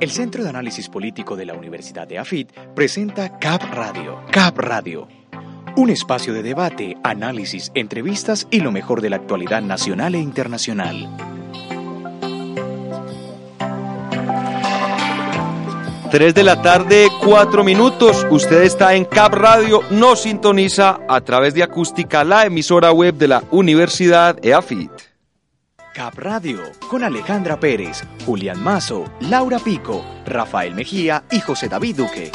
El Centro de Análisis Político de la Universidad de AFIT presenta CAP Radio. CAP Radio. Un espacio de debate, análisis, entrevistas y lo mejor de la actualidad nacional e internacional. Tres de la tarde, cuatro minutos. Usted está en Cap Radio, nos sintoniza a través de acústica la emisora web de la Universidad EAFIT. Cap Radio con Alejandra Pérez, Julián Mazo, Laura Pico, Rafael Mejía y José David Duque.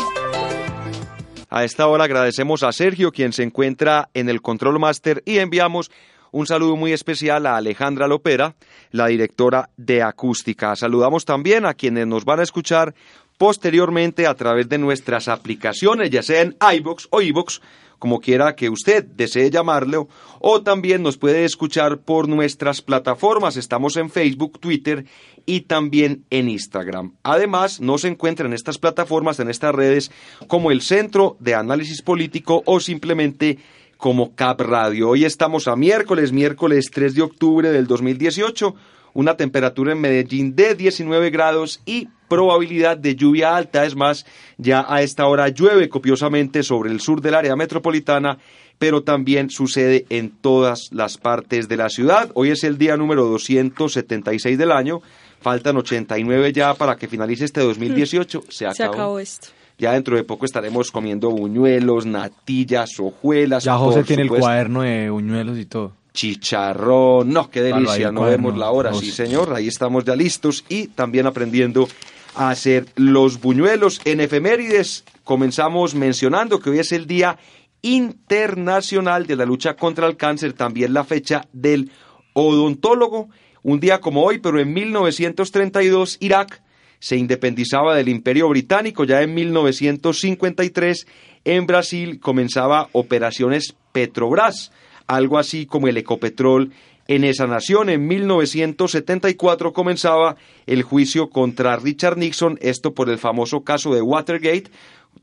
A esta hora agradecemos a Sergio, quien se encuentra en el Control Master, y enviamos un saludo muy especial a Alejandra Lopera, la directora de Acústica. Saludamos también a quienes nos van a escuchar posteriormente a través de nuestras aplicaciones, ya sea en iBox o iBox, como quiera que usted desee llamarlo, o también nos puede escuchar por nuestras plataformas. Estamos en Facebook, Twitter y también en Instagram. Además, nos encuentra en estas plataformas, en estas redes, como el Centro de Análisis Político o simplemente como Cap Radio. Hoy estamos a miércoles, miércoles 3 de octubre del 2018 una temperatura en Medellín de 19 grados y probabilidad de lluvia alta. Es más, ya a esta hora llueve copiosamente sobre el sur del área metropolitana, pero también sucede en todas las partes de la ciudad. Hoy es el día número 276 del año. Faltan 89 ya para que finalice este 2018. Se acabó. Se acabó esto. Ya dentro de poco estaremos comiendo buñuelos, natillas, hojuelas. Ya José tiene el cuaderno de buñuelos y todo. Chicharrón, no, qué delicia, no vemos la hora, sí. señor, ahí estamos ya listos y también aprendiendo a hacer los buñuelos en efemérides. Comenzamos mencionando que hoy es el Día Internacional de la Lucha contra el Cáncer, también la fecha del odontólogo, un día como hoy, pero en 1932 Irak se independizaba del Imperio Británico, ya en 1953 en Brasil comenzaba operaciones Petrobras, algo así como el Ecopetrol en esa nación. En 1974 comenzaba el juicio contra Richard Nixon, esto por el famoso caso de Watergate,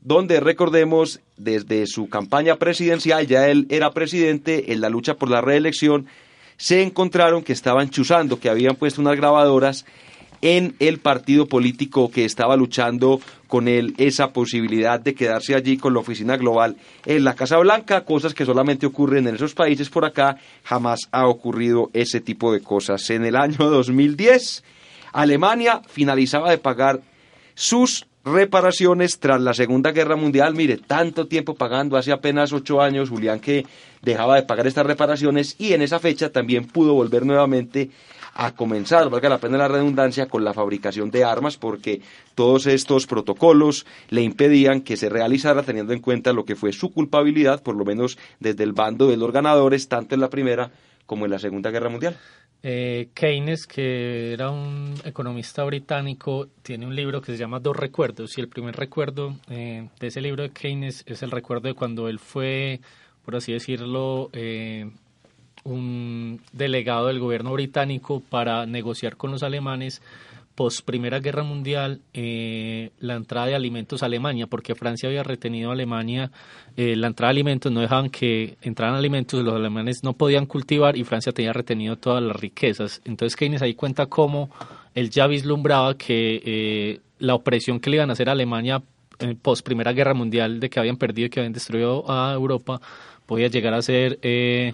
donde recordemos desde su campaña presidencial, ya él era presidente en la lucha por la reelección, se encontraron que estaban chuzando, que habían puesto unas grabadoras en el partido político que estaba luchando con él esa posibilidad de quedarse allí con la oficina global en la Casa Blanca, cosas que solamente ocurren en esos países por acá, jamás ha ocurrido ese tipo de cosas. En el año 2010, Alemania finalizaba de pagar sus reparaciones tras la Segunda Guerra Mundial. Mire, tanto tiempo pagando, hace apenas ocho años, Julián, que dejaba de pagar estas reparaciones y en esa fecha también pudo volver nuevamente a comenzar, valga la pena la redundancia, con la fabricación de armas, porque todos estos protocolos le impedían que se realizara teniendo en cuenta lo que fue su culpabilidad, por lo menos desde el bando de los ganadores, tanto en la Primera como en la Segunda Guerra Mundial. Eh, Keynes, que era un economista británico, tiene un libro que se llama Dos Recuerdos y el primer recuerdo eh, de ese libro de Keynes es el recuerdo de cuando él fue, por así decirlo, eh, un delegado del gobierno británico para negociar con los alemanes post Primera Guerra Mundial eh, la entrada de alimentos a Alemania, porque Francia había retenido a Alemania eh, la entrada de alimentos, no dejaban que entraran alimentos, los alemanes no podían cultivar y Francia tenía retenido todas las riquezas. Entonces Keynes ahí cuenta cómo él ya vislumbraba que eh, la opresión que le iban a hacer a Alemania eh, post Primera Guerra Mundial, de que habían perdido y que habían destruido a Europa, podía llegar a ser eh,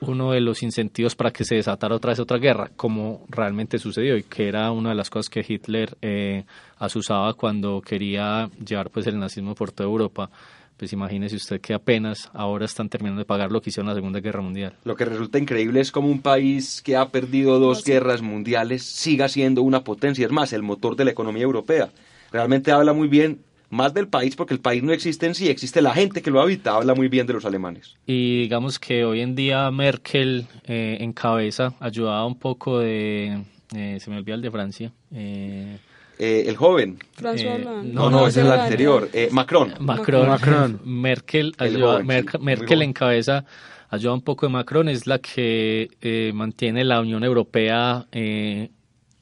uno de los incentivos para que se desatara otra vez otra guerra, como realmente sucedió y que era una de las cosas que Hitler eh, asusaba cuando quería llevar pues el nazismo por toda Europa. Pues imagínese usted que apenas ahora están terminando de pagar lo que hicieron en la Segunda Guerra Mundial. Lo que resulta increíble es como un país que ha perdido dos guerras mundiales siga siendo una potencia, es más, el motor de la economía europea. Realmente habla muy bien más del país porque el país no existe en sí, existe la gente que lo habita, habla muy bien de los alemanes. Y digamos que hoy en día Merkel eh, en cabeza ayudaba un poco de eh, se me olvida el de Francia. Eh, el joven. François no, no, ese es el anterior. Macron. Macron. Macron. Merkel, ayuda, Merkel en cabeza ayuda un poco de Macron, es la que mantiene la Unión Europea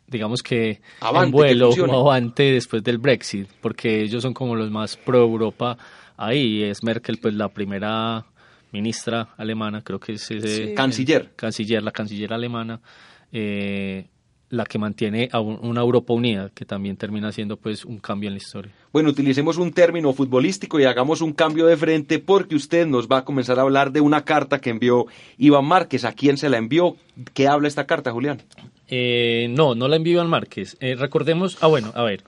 digamos que en vuelo o avante después del Brexit, porque ellos son como los más pro Europa ahí. Es Merkel, pues la primera ministra alemana, creo que es ese, canciller. canciller, la canciller alemana, eh, la que mantiene a una Europa unida, que también termina siendo pues un cambio en la historia. Bueno, utilicemos un término futbolístico y hagamos un cambio de frente porque usted nos va a comenzar a hablar de una carta que envió Iván Márquez. ¿A quién se la envió? ¿Qué habla esta carta, Julián? Eh, no, no la envió Iván Márquez. Eh, recordemos, ah bueno, a ver,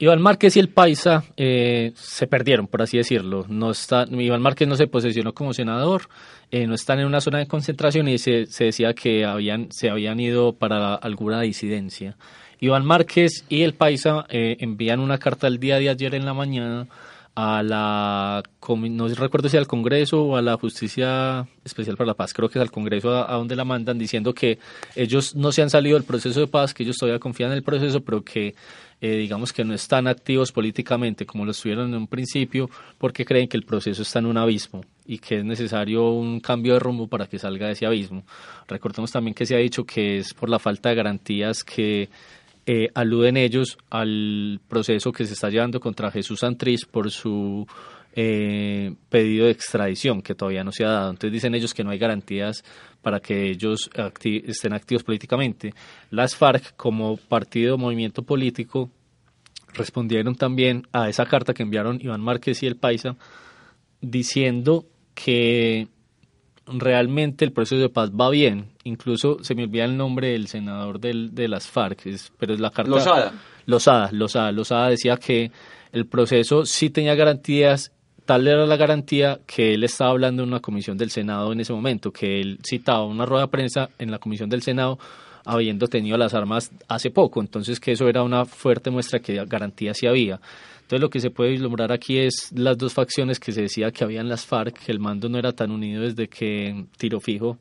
Iván Márquez y el Paisa eh, se perdieron, por así decirlo. No está, Iván Márquez no se posesionó como senador, eh, no están en una zona de concentración y se, decía que habían, se habían ido para alguna disidencia. Iván Márquez y el Paisa eh, envían una carta el día de ayer en la mañana a la, no recuerdo si al Congreso o a la Justicia Especial para la Paz, creo que es al Congreso a, donde la mandan, diciendo que ellos no se han salido del proceso de paz, que ellos todavía confían en el proceso, pero que eh, digamos que no están activos políticamente como lo estuvieron en un principio, porque creen que el proceso está en un abismo y que es necesario un cambio de rumbo para que salga de ese abismo. Recordemos también que se ha dicho que es por la falta de garantías que eh, aluden ellos al proceso que se está llevando contra Jesús Santriz por su eh, pedido de extradición que todavía no se ha dado. Entonces dicen ellos que no hay garantías para que ellos estén activos políticamente. Las FARC como partido movimiento político respondieron también a esa carta que enviaron Iván Márquez y el Paisa diciendo que realmente el proceso de paz va bien. Incluso se me olvida el nombre del senador del, de las FARC, pero es la carta... Lozada. Lozada, Lozada. Lozada decía que el proceso sí tenía garantías, tal era la garantía que él estaba hablando en una comisión del Senado en ese momento, que él citaba una rueda de prensa en la comisión del Senado habiendo tenido las armas hace poco, entonces que eso era una fuerte muestra que garantía sí había. Entonces lo que se puede vislumbrar aquí es las dos facciones que se decía que habían las FARC, que el mando no era tan unido desde que Tiro Fijo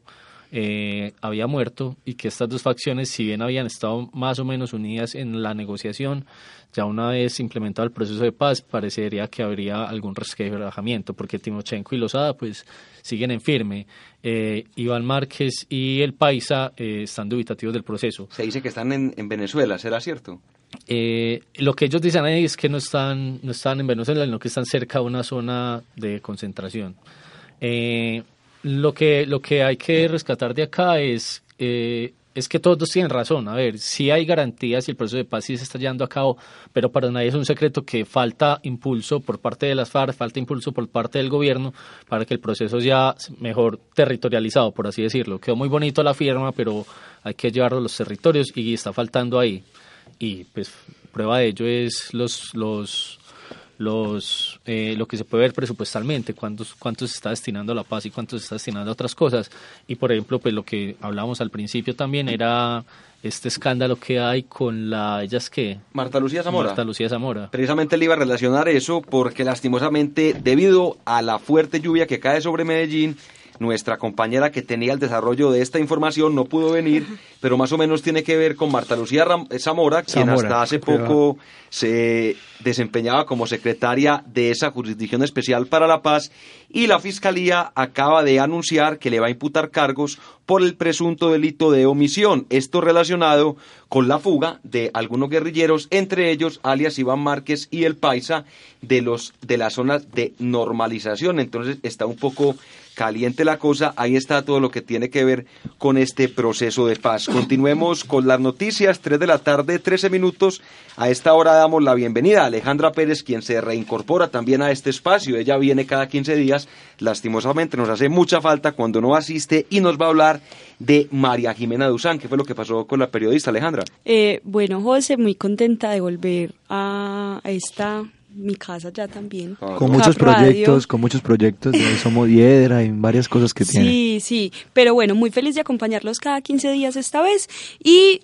eh, había muerto y que estas dos facciones, si bien habían estado más o menos unidas en la negociación, ya una vez implementado el proceso de paz, parecería que habría algún resquebrajamiento, porque Timochenko y Lozada pues siguen en firme. Eh, Iván Márquez y el Paisa eh, están dubitativos del proceso. Se dice que están en, en Venezuela, ¿será cierto? Eh, lo que ellos dicen ahí es que no están, no están en Venezuela, sino que están cerca de una zona de concentración. Eh, lo, que, lo que hay que rescatar de acá es, eh, es que todos tienen razón. A ver, si hay garantías y el proceso de paz sí se está llevando a cabo, pero para nadie es un secreto que falta impulso por parte de las FARC, falta impulso por parte del gobierno para que el proceso sea mejor territorializado, por así decirlo. Quedó muy bonito la firma, pero hay que llevarlo a los territorios y está faltando ahí y pues prueba de ello es los los los eh, lo que se puede ver presupuestalmente cuántos cuántos se está destinando a la paz y cuánto se está destinando a otras cosas. Y por ejemplo pues lo que hablábamos al principio también era este escándalo que hay con la ella es que Marta Lucía Zamora. Marta Lucía Zamora. Precisamente le iba a relacionar eso porque lastimosamente debido a la fuerte lluvia que cae sobre Medellín nuestra compañera que tenía el desarrollo de esta información no pudo venir, pero más o menos tiene que ver con Marta Lucía Zamora, quien hasta hace poco se desempeñaba como secretaria de esa Jurisdicción Especial para la Paz y la Fiscalía acaba de anunciar que le va a imputar cargos por el presunto delito de omisión, esto relacionado con la fuga de algunos guerrilleros, entre ellos alias Iván Márquez y el Paisa de los de las zonas de normalización. Entonces está un poco caliente la cosa, ahí está todo lo que tiene que ver con este proceso de paz. Continuemos con las noticias, 3 de la tarde, 13 minutos. A esta hora damos la bienvenida a Alejandra Pérez, quien se reincorpora también a este espacio. Ella viene cada 15 días, lastimosamente nos hace mucha falta cuando no asiste y nos va a hablar de María Jimena Duzán. ¿Qué fue lo que pasó con la periodista Alejandra? Eh, bueno, José, muy contenta de volver a esta mi casa ya también. Con muchos proyectos, con muchos proyectos de Somos Hiedra y varias cosas que tiene. Sí, sí, pero bueno, muy feliz de acompañarlos cada 15 días esta vez y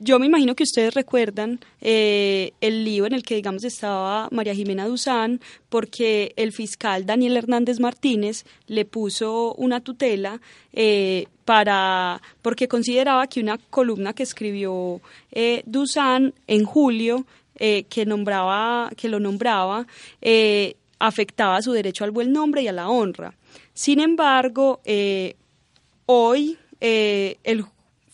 yo me imagino que ustedes recuerdan eh, el lío en el que, digamos, estaba María Jimena Duzán, porque el fiscal Daniel Hernández Martínez le puso una tutela eh, para, porque consideraba que una columna que escribió eh, Duzán en julio, eh, que, nombraba, que lo nombraba, afectaba su derecho al buen nombre y a la honra. Sin embargo, hoy el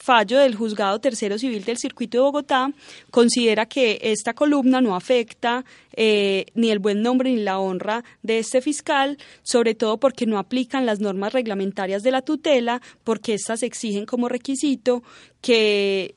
fallo del Juzgado Tercero Civil del Circuito de Bogotá considera que esta columna no afecta eh, ni el buen nombre ni la honra de este fiscal, sobre todo porque no aplican las normas reglamentarias de la tutela, porque éstas exigen como requisito que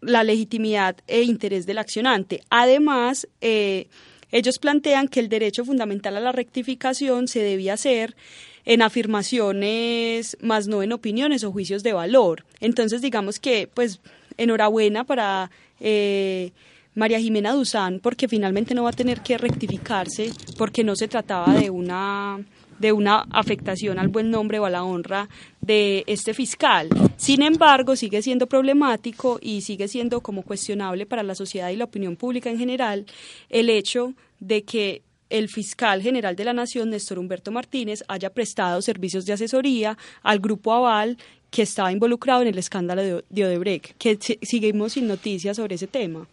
la legitimidad e interés del accionante. Además, eh, ellos plantean que el derecho fundamental a la rectificación se debía hacer en afirmaciones, más no en opiniones o juicios de valor. Entonces, digamos que, pues, enhorabuena para eh, María Jimena Duzán, porque finalmente no va a tener que rectificarse, porque no se trataba de una de una afectación al buen nombre o a la honra de este fiscal. Sin embargo, sigue siendo problemático y sigue siendo como cuestionable para la sociedad y la opinión pública en general el hecho de que el fiscal general de la Nación, Néstor Humberto Martínez, haya prestado servicios de asesoría al grupo Aval que estaba involucrado en el escándalo de, Odebrecht, que seguimos sin noticias sobre ese tema.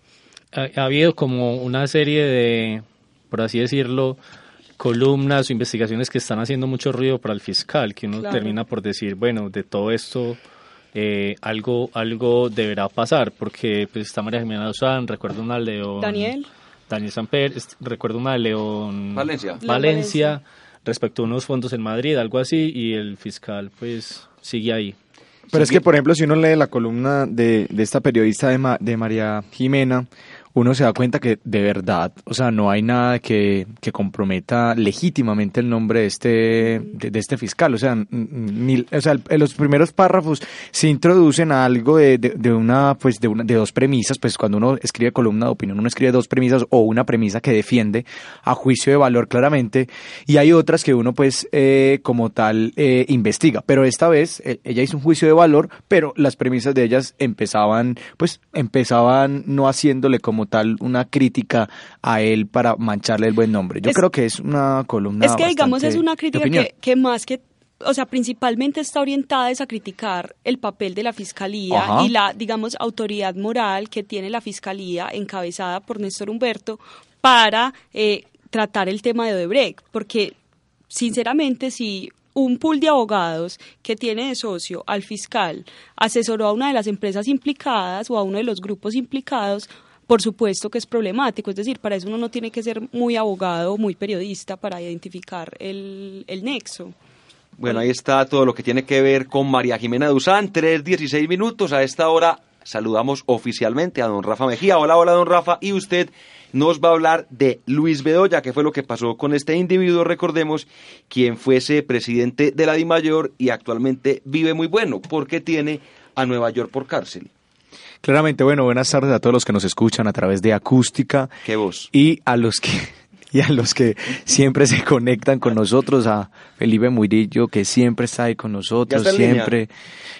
Ha, habido como una serie de, por así decirlo, columnas o investigaciones que están haciendo mucho ruido para el fiscal, que uno termina por decir, bueno, de todo esto eh, algo algo deberá pasar, porque pues está María Jimena Dosán, recuerdo una León... Daniel. Daniel Samper, recuerdo una de León Valencia. Valencia, respecto a unos fondos en Madrid, algo así, y el fiscal pues sigue ahí. Pero es que, por ejemplo, si uno lee la columna de, de esta periodista de, de María Jimena, uno se da cuenta que de verdad, o sea, no hay nada que, que comprometa legítimamente el nombre de este, de, este fiscal. O sea, ni, o sea en los primeros párrafos se introducen a algo de, de, una, pues, de, una, de dos premisas. Pues cuando uno escribe columna de opinión, uno escribe dos premisas o una premisa que defiende a juicio de valor claramente. Y hay otras que uno, pues, eh, como tal, eh, investiga. Pero esta vez eh, ella hizo un juicio de valor, pero las premisas de ellas empezaban, pues, empezaban no haciéndole como tal una crítica a él para mancharle el buen nombre. Yo creo que es una columna. Es que digamos es una crítica que, más que o sea, principalmente está orientada a criticar el papel de la fiscalía y la, digamos, autoridad moral que tiene la fiscalía encabezada por Néstor Humberto para eh, tratar el tema de Odebrecht, porque sinceramente si un pool de abogados que tiene de socio al fiscal asesoró a una de las empresas implicadas o a uno de los grupos implicados, por supuesto que es problemático. Es decir, para eso uno no tiene que ser muy abogado muy periodista para identificar el, nexo. Bueno, ahí está todo lo que tiene que ver con María Jimena Duzán, 3.16 minutos. A esta hora saludamos oficialmente a don Rafa Mejía. Hola, hola, don Rafa. Y usted nos va a hablar de Luis Bedoya, que fue lo que pasó con este individuo, recordemos, quien fuese presidente de la DIMAYOR y actualmente vive muy bueno, porque tiene a Nueva York por cárcel. Claramente, bueno, buenas tardes a todos los que nos escuchan a través de Acústica. Qué voz. Y a los que y a los que siempre se conectan con nosotros, a Felipe Murillo, que siempre está ahí con nosotros, siempre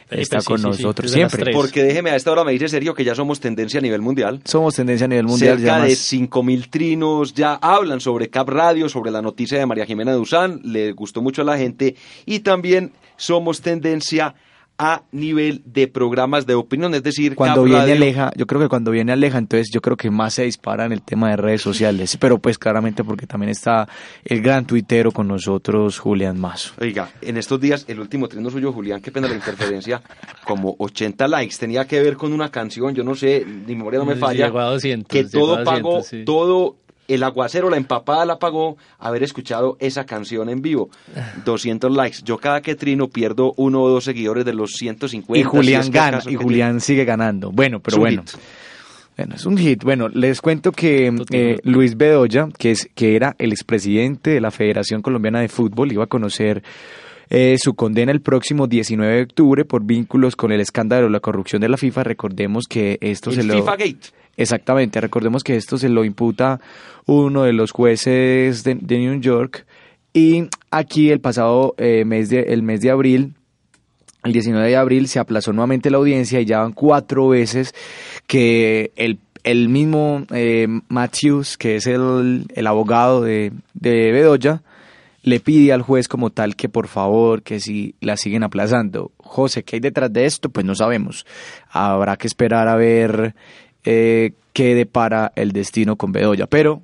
está con nosotros, siempre. Porque déjeme, a esta hora me dice serio que ya somos tendencia a nivel mundial. Somos tendencia a nivel mundial. Cerca de 5.000 trinos ya hablan sobre Cap Radio, sobre la noticia de María Jimena Duzán, le gustó mucho a la gente, y también somos tendencia a nivel de programas de opinión, es decir, cuando viene Aleja, yo creo que cuando viene Aleja, entonces yo creo que más se dispara en el tema de redes sociales, pero pues claramente porque también está el gran tuitero con nosotros, Julián Mazo. Oiga, en estos días, el último trino suyo, Julián, qué pena la interferencia, como 80 likes, tenía que ver con una canción, yo no sé, mi memoria no me falla, que todo pagó, todo el aguacero, la empapada la pagó haber escuchado esa canción en vivo. 200 likes. Yo cada que trino pierdo uno o dos seguidores de los 150. Y Julián gana, y Julián sigue ganando. Bueno, pero bueno. Bueno, es un hit. Bueno, les cuento que eh, Luis Bedoya, que, es, que era el expresidente de la Federación Colombiana de Fútbol, iba a conocer eh, su condena el próximo 19 de octubre por vínculos con el escándalo de la corrupción de la FIFA. Recordemos que esto se lo... FIFA Gate. Exactamente, recordemos que esto se lo imputa uno de los jueces de, New York y aquí el pasado eh, mes de, el mes de abril el 19 de abril se aplazó nuevamente la audiencia y ya van cuatro veces que el, el mismo eh, Matthews, que es el, el abogado de, de Bedoya, le pide al juez como tal que por favor, que si la siguen aplazando. José, ¿qué hay detrás de esto? Pues no sabemos. Habrá que esperar a ver eh, qué depara el destino con Bedoya. Pero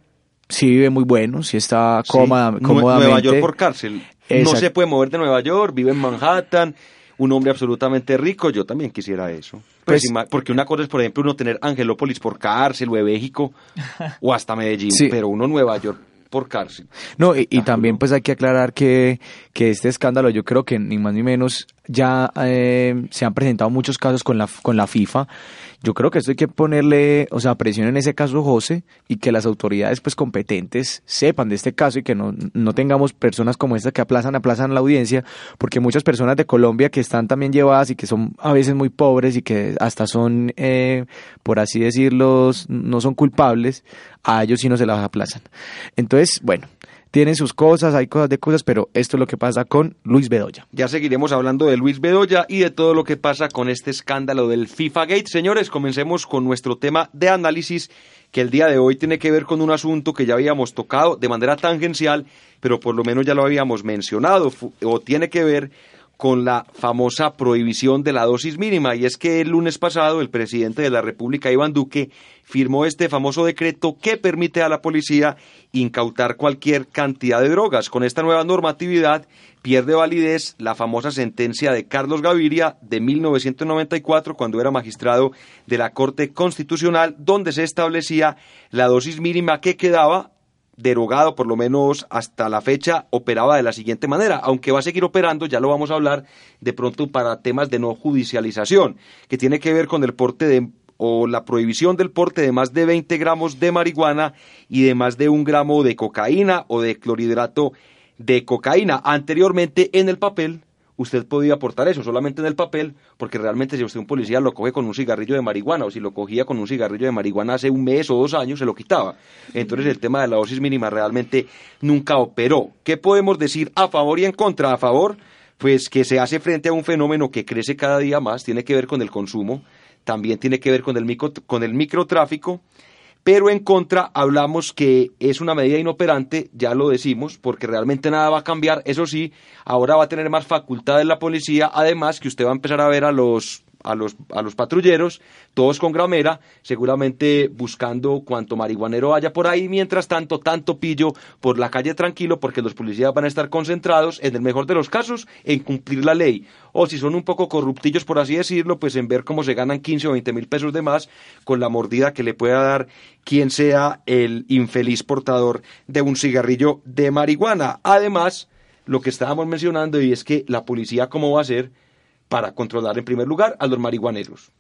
sí vive muy bueno, sí está cómoda, Sí, cómodamente. Nueva York por cárcel. No se puede mover de Nueva York, vive en Manhattan, un hombre absolutamente rico. Yo también quisiera eso. Pues, Pues- porque una cosa es, por ejemplo, uno tener Angelópolis por cárcel o de México o hasta Medellín, Sí. pero uno Nueva York por cárcel. No, y, y también pues hay que aclarar que, que este escándalo yo creo que ni más ni menos ya eh, se han presentado muchos casos con la, con la FIFA. Yo creo que esto hay que ponerle, o sea, presión en ese caso, José, y que las autoridades pues competentes sepan de este caso y que no, no tengamos personas como estas que aplazan, aplazan la audiencia, porque muchas personas de Colombia que están también llevadas y que son a veces muy pobres y que hasta son, eh, por así decirlo, no son culpables, a ellos sí no se las aplazan. Entonces, bueno, tienen sus cosas, hay cosas de cosas, pero esto es lo que pasa con Luis Bedoya. Ya seguiremos hablando de Luis Bedoya y de todo lo que pasa con este escándalo del FIFA Gate. Señores, comencemos con nuestro tema de análisis que el día de hoy tiene que ver con un asunto que ya habíamos tocado de manera tangencial, pero por lo menos ya lo habíamos mencionado, o tiene que ver con la famosa prohibición de la dosis mínima. Y es que el lunes pasado el presidente de la República, Iván Duque, firmó este famoso decreto que permite a la policía incautar cualquier cantidad de drogas. Con esta nueva normatividad pierde validez la famosa sentencia de Carlos Gaviria de 1994, cuando era magistrado de la Corte Constitucional, donde se establecía la dosis mínima que quedaba derogado por lo menos hasta la fecha operaba de la siguiente manera, aunque va a seguir operando, ya lo vamos a hablar de pronto para temas de no judicialización, que tiene que ver con el porte de o la prohibición del porte de más de 20 gramos de marihuana y de más de un gramo de cocaína o de clorhidrato de cocaína. Anteriormente en el papel usted podía aportar eso, solamente en el papel, porque realmente si usted un policía lo coge con un cigarrillo de marihuana o si lo cogía con un cigarrillo de marihuana hace un mes o dos años, se lo quitaba. Entonces el tema de la dosis mínima realmente nunca operó. ¿Qué podemos decir a favor y en contra? A favor, pues que se hace frente a un fenómeno que crece cada día más, tiene que ver con el consumo, también tiene que ver con el, micro, con el microtráfico, pero en contra hablamos que es una medida inoperante, ya lo decimos, porque realmente nada va a cambiar. Eso sí, ahora va a tener más facultades la policía, además que usted va a empezar a ver a los a los, a los patrulleros, todos con gramera, seguramente buscando cuanto marihuanero haya por ahí, mientras tanto, tanto pillo por la calle tranquilo, porque los policías van a estar concentrados, en el mejor de los casos, en cumplir la ley. O si son un poco corruptillos, por así decirlo, pues en ver cómo se ganan 15 o 20 mil pesos de más con la mordida que le pueda dar quien sea el infeliz portador de un cigarrillo de marihuana. Además, lo que estábamos mencionando y es que la policía cómo va a ser para controlar en primer lugar a los marihuaneros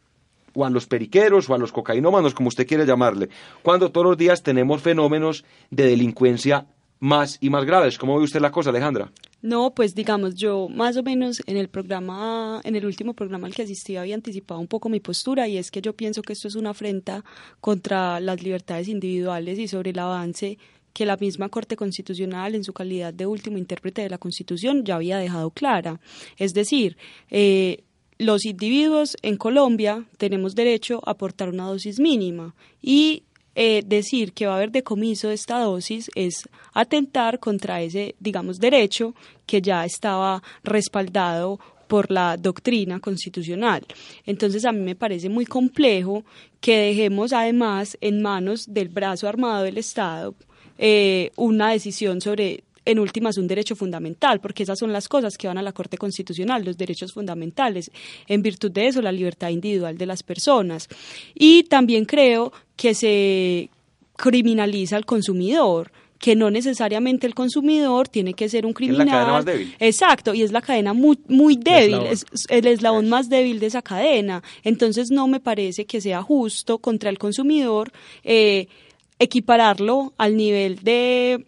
o a los periqueros o a los cocainómanos, como usted quiere llamarle, cuando todos los días tenemos fenómenos de delincuencia más y más graves. ¿Cómo ve usted la cosa, Alejandra? No, pues digamos, yo más o menos en el programa, en el último programa al que asistí había anticipado un poco mi postura y es que yo pienso que esto es una afrenta contra las libertades individuales y sobre el avance que la misma Corte Constitucional, en su calidad de último intérprete de la Constitución, ya había dejado clara. Es decir, eh, los individuos en Colombia tenemos derecho a aportar una dosis mínima y eh, decir que va a haber decomiso de esta dosis es atentar contra ese, digamos, derecho que ya estaba respaldado por la doctrina constitucional. Entonces a mí me parece muy complejo que dejemos además en manos del brazo armado del Estado eh, una decisión sobre en últimas un derecho fundamental, porque esas son las cosas que van a la Corte Constitucional, los derechos fundamentales. En virtud de eso, la libertad individual de las personas. Y también creo que se criminaliza al consumidor que no necesariamente el consumidor tiene que ser un Es criminal. la cadena más débil. Exacto, y es la cadena muy, muy débil, eslabón. es es el eslabón más débil de esa cadena. Entonces no me parece que sea justo contra el consumidor eh, equipararlo al nivel de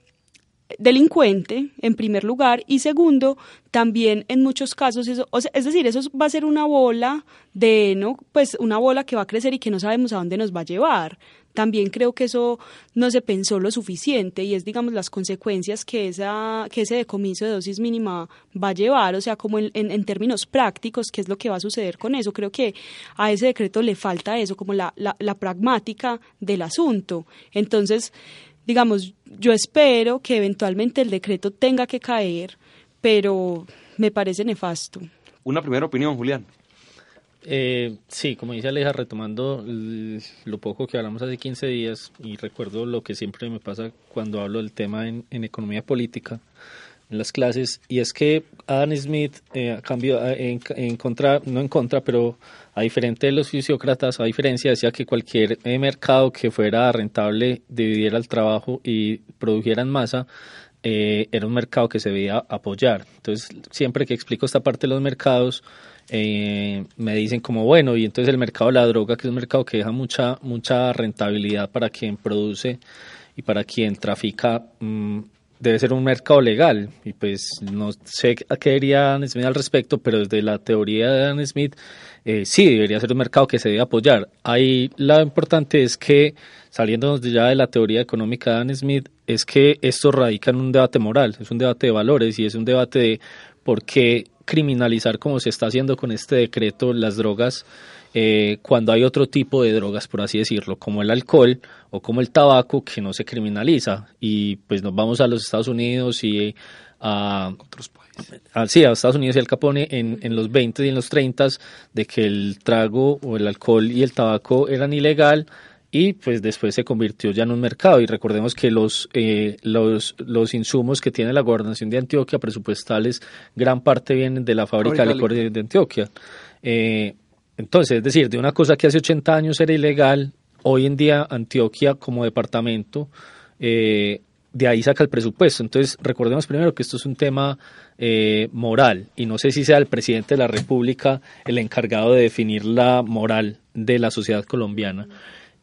delincuente en primer lugar y segundo también en muchos casos eso o sea, es decir eso va a ser una bola de no pues una bola que va a crecer y que no sabemos a dónde nos va a llevar también creo que eso no se pensó lo suficiente y es, digamos, las consecuencias que, esa, que ese decomiso de dosis mínima va a llevar, o sea, como en, términos prácticos, qué es lo que va a suceder con eso. Creo que a ese decreto le falta eso, como la, la, la pragmática del asunto. Entonces, digamos, yo espero que eventualmente el decreto tenga que caer, pero me parece nefasto. Una primera opinión, Julián. Eh, sí, como dice Aleja, retomando lo poco que hablamos hace 15 días y recuerdo lo que siempre me pasa cuando hablo del tema en, economía política en las clases y es que Adam Smith eh, a cambio en, contra no en contra pero a diferente de los fisiócratas a diferencia decía que cualquier eh, mercado que fuera rentable dividiera el trabajo y produjera en masa eh, era un mercado que se debía apoyar. Entonces siempre que explico esta parte de los mercados eh, me dicen como bueno y entonces el mercado de la droga que es un mercado que deja mucha mucha rentabilidad para quien produce y para quien trafica mm, debe ser un mercado legal y pues no sé a qué diría Dan Smith al respecto pero desde la teoría de Dan Smith eh, sí debería ser un mercado que se debe apoyar. Ahí lo importante es que saliendo ya de la teoría económica de Dan Smith es que esto radica en un debate moral es un debate de valores y es un debate de por qué criminalizar como se está haciendo con este decreto las drogas eh, cuando hay otro tipo de drogas, por así decirlo, como el alcohol o como el tabaco que no se criminaliza. Y pues nos vamos a los Estados Unidos y a otros países. A, sí, a Estados Unidos y al Capone en, en los 20 y en los 30 de que el trago o el alcohol y el tabaco eran ilegal y pues después se convirtió ya en un mercado y recordemos que los, eh, los, los insumos que tiene la gobernación de Antioquia presupuestales gran parte vienen de la fábrica de licor de, Antioquia. Eh, entonces, es decir, de una cosa que hace 80 años era ilegal, hoy en día Antioquia como departamento eh, de ahí saca el presupuesto. Entonces, recordemos primero que esto es un tema moral y no sé si sea el presidente de la República el encargado de definir la moral de la sociedad colombiana.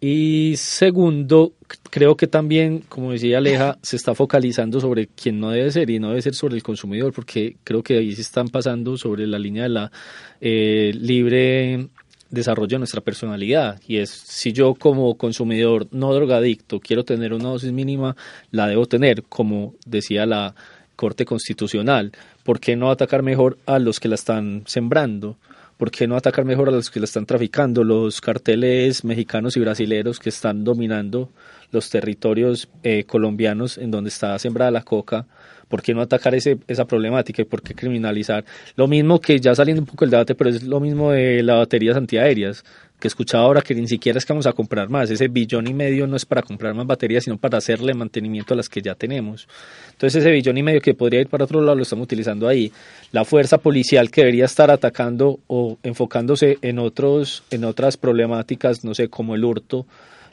Y segundo, creo que también, como decía Aleja, se está focalizando sobre quién no debe ser y no debe ser sobre el consumidor, porque creo que ahí se están pasando sobre la línea de la eh, libre desarrollo de nuestra personalidad. Y es, si yo como consumidor no drogadicto quiero tener una dosis mínima, la debo tener, como decía la Corte Constitucional. ¿Por qué no atacar mejor a los que la están sembrando? ¿Por qué no atacar mejor a los que la están traficando? Los carteles mexicanos y brasileros que están dominando los territorios eh, colombianos en donde está sembrada la coca, ¿por qué no atacar ese, esa problemática y por qué criminalizar? Lo mismo que ya saliendo un poco el debate, pero es lo mismo de las baterías antiaéreas que escuchaba ahora que ni siquiera es que vamos a comprar más, ese billón y medio no es para comprar más baterías, sino para hacerle mantenimiento a las que ya tenemos. Entonces ese billón y medio que podría ir para otro lado lo estamos utilizando ahí. La fuerza policial que debería estar atacando o enfocándose en otros, en otras problemáticas, no sé, como el hurto,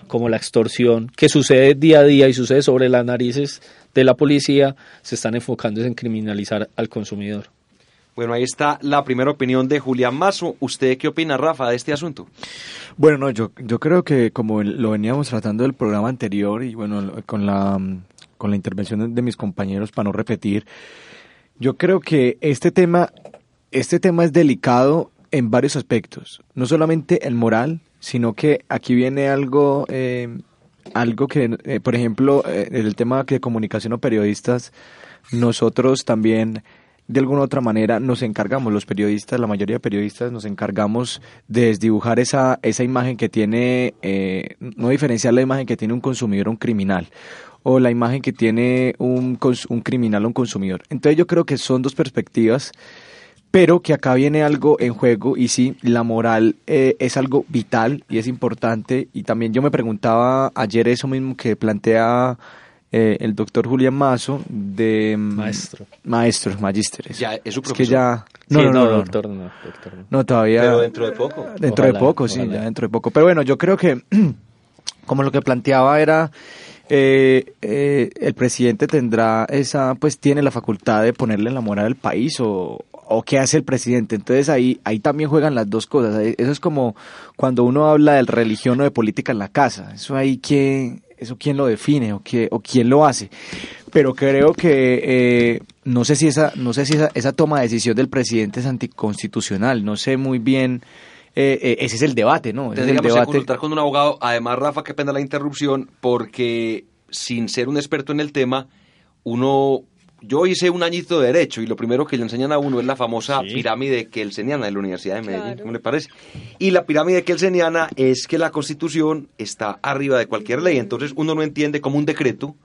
como la extorsión, que sucede día a día y sucede sobre las narices de la policía, se están enfocando en criminalizar al consumidor. Bueno, ahí está la primera opinión de Julián Mazo. ¿Usted qué opina, Rafa, de este asunto? Bueno, no, yo, yo creo que como lo veníamos tratando del programa anterior y bueno, con la, con la intervención de mis compañeros, para no repetir, yo creo que este tema, este tema es delicado en varios aspectos. No solamente el moral, sino que aquí viene algo, eh, algo que, eh, por ejemplo, eh, el tema de comunicación o periodistas, nosotros también de alguna u otra manera nos encargamos, los periodistas, la mayoría de periodistas nos encargamos de desdibujar esa, esa imagen que tiene, eh, no diferenciar la imagen que tiene un consumidor o un criminal, o la imagen que tiene un, un criminal o un consumidor. Entonces yo creo que son dos perspectivas, pero que acá viene algo en juego y sí, la moral eh, es algo vital y es importante. Y también yo me preguntaba ayer eso mismo que plantea eh, el doctor Julián Mazo de mm, maestro. Maestro magísteres. Ya es su profesor que ya no, no, no, doctor, no, no, todavía pero dentro de poco. Dentro de poco sí ya dentro de poco. Pero bueno yo creo que como lo que planteaba era eh, eh, el presidente tendrá esa pues tiene la facultad de ponerle en la moral al país o, o qué hace el presidente. Entonces ahí, ahí también juegan las dos cosas. Eso es como cuando uno habla de religión o de política en la casa. Eso ahí que eso quién lo define o, qué, o quién lo hace. Pero creo que eh, no sé si esa, no sé si esa, esa, toma de decisión del presidente es anticonstitucional. No sé muy bien eh, eh, ese es el debate, ¿no? Ese es el Tendríamos que debate. consultar con un abogado. Además, Rafa, qué pena la interrupción, porque sin ser un experto en el tema, uno... Yo hice un añito de derecho y lo primero que le enseñan a uno es la famosa Sí. pirámide kelseniana de la Universidad de Medellín, Claro. ¿cómo le parece? Y la pirámide kelseniana es que la Constitución está arriba de cualquier ley, entonces uno no entiende cómo un decreto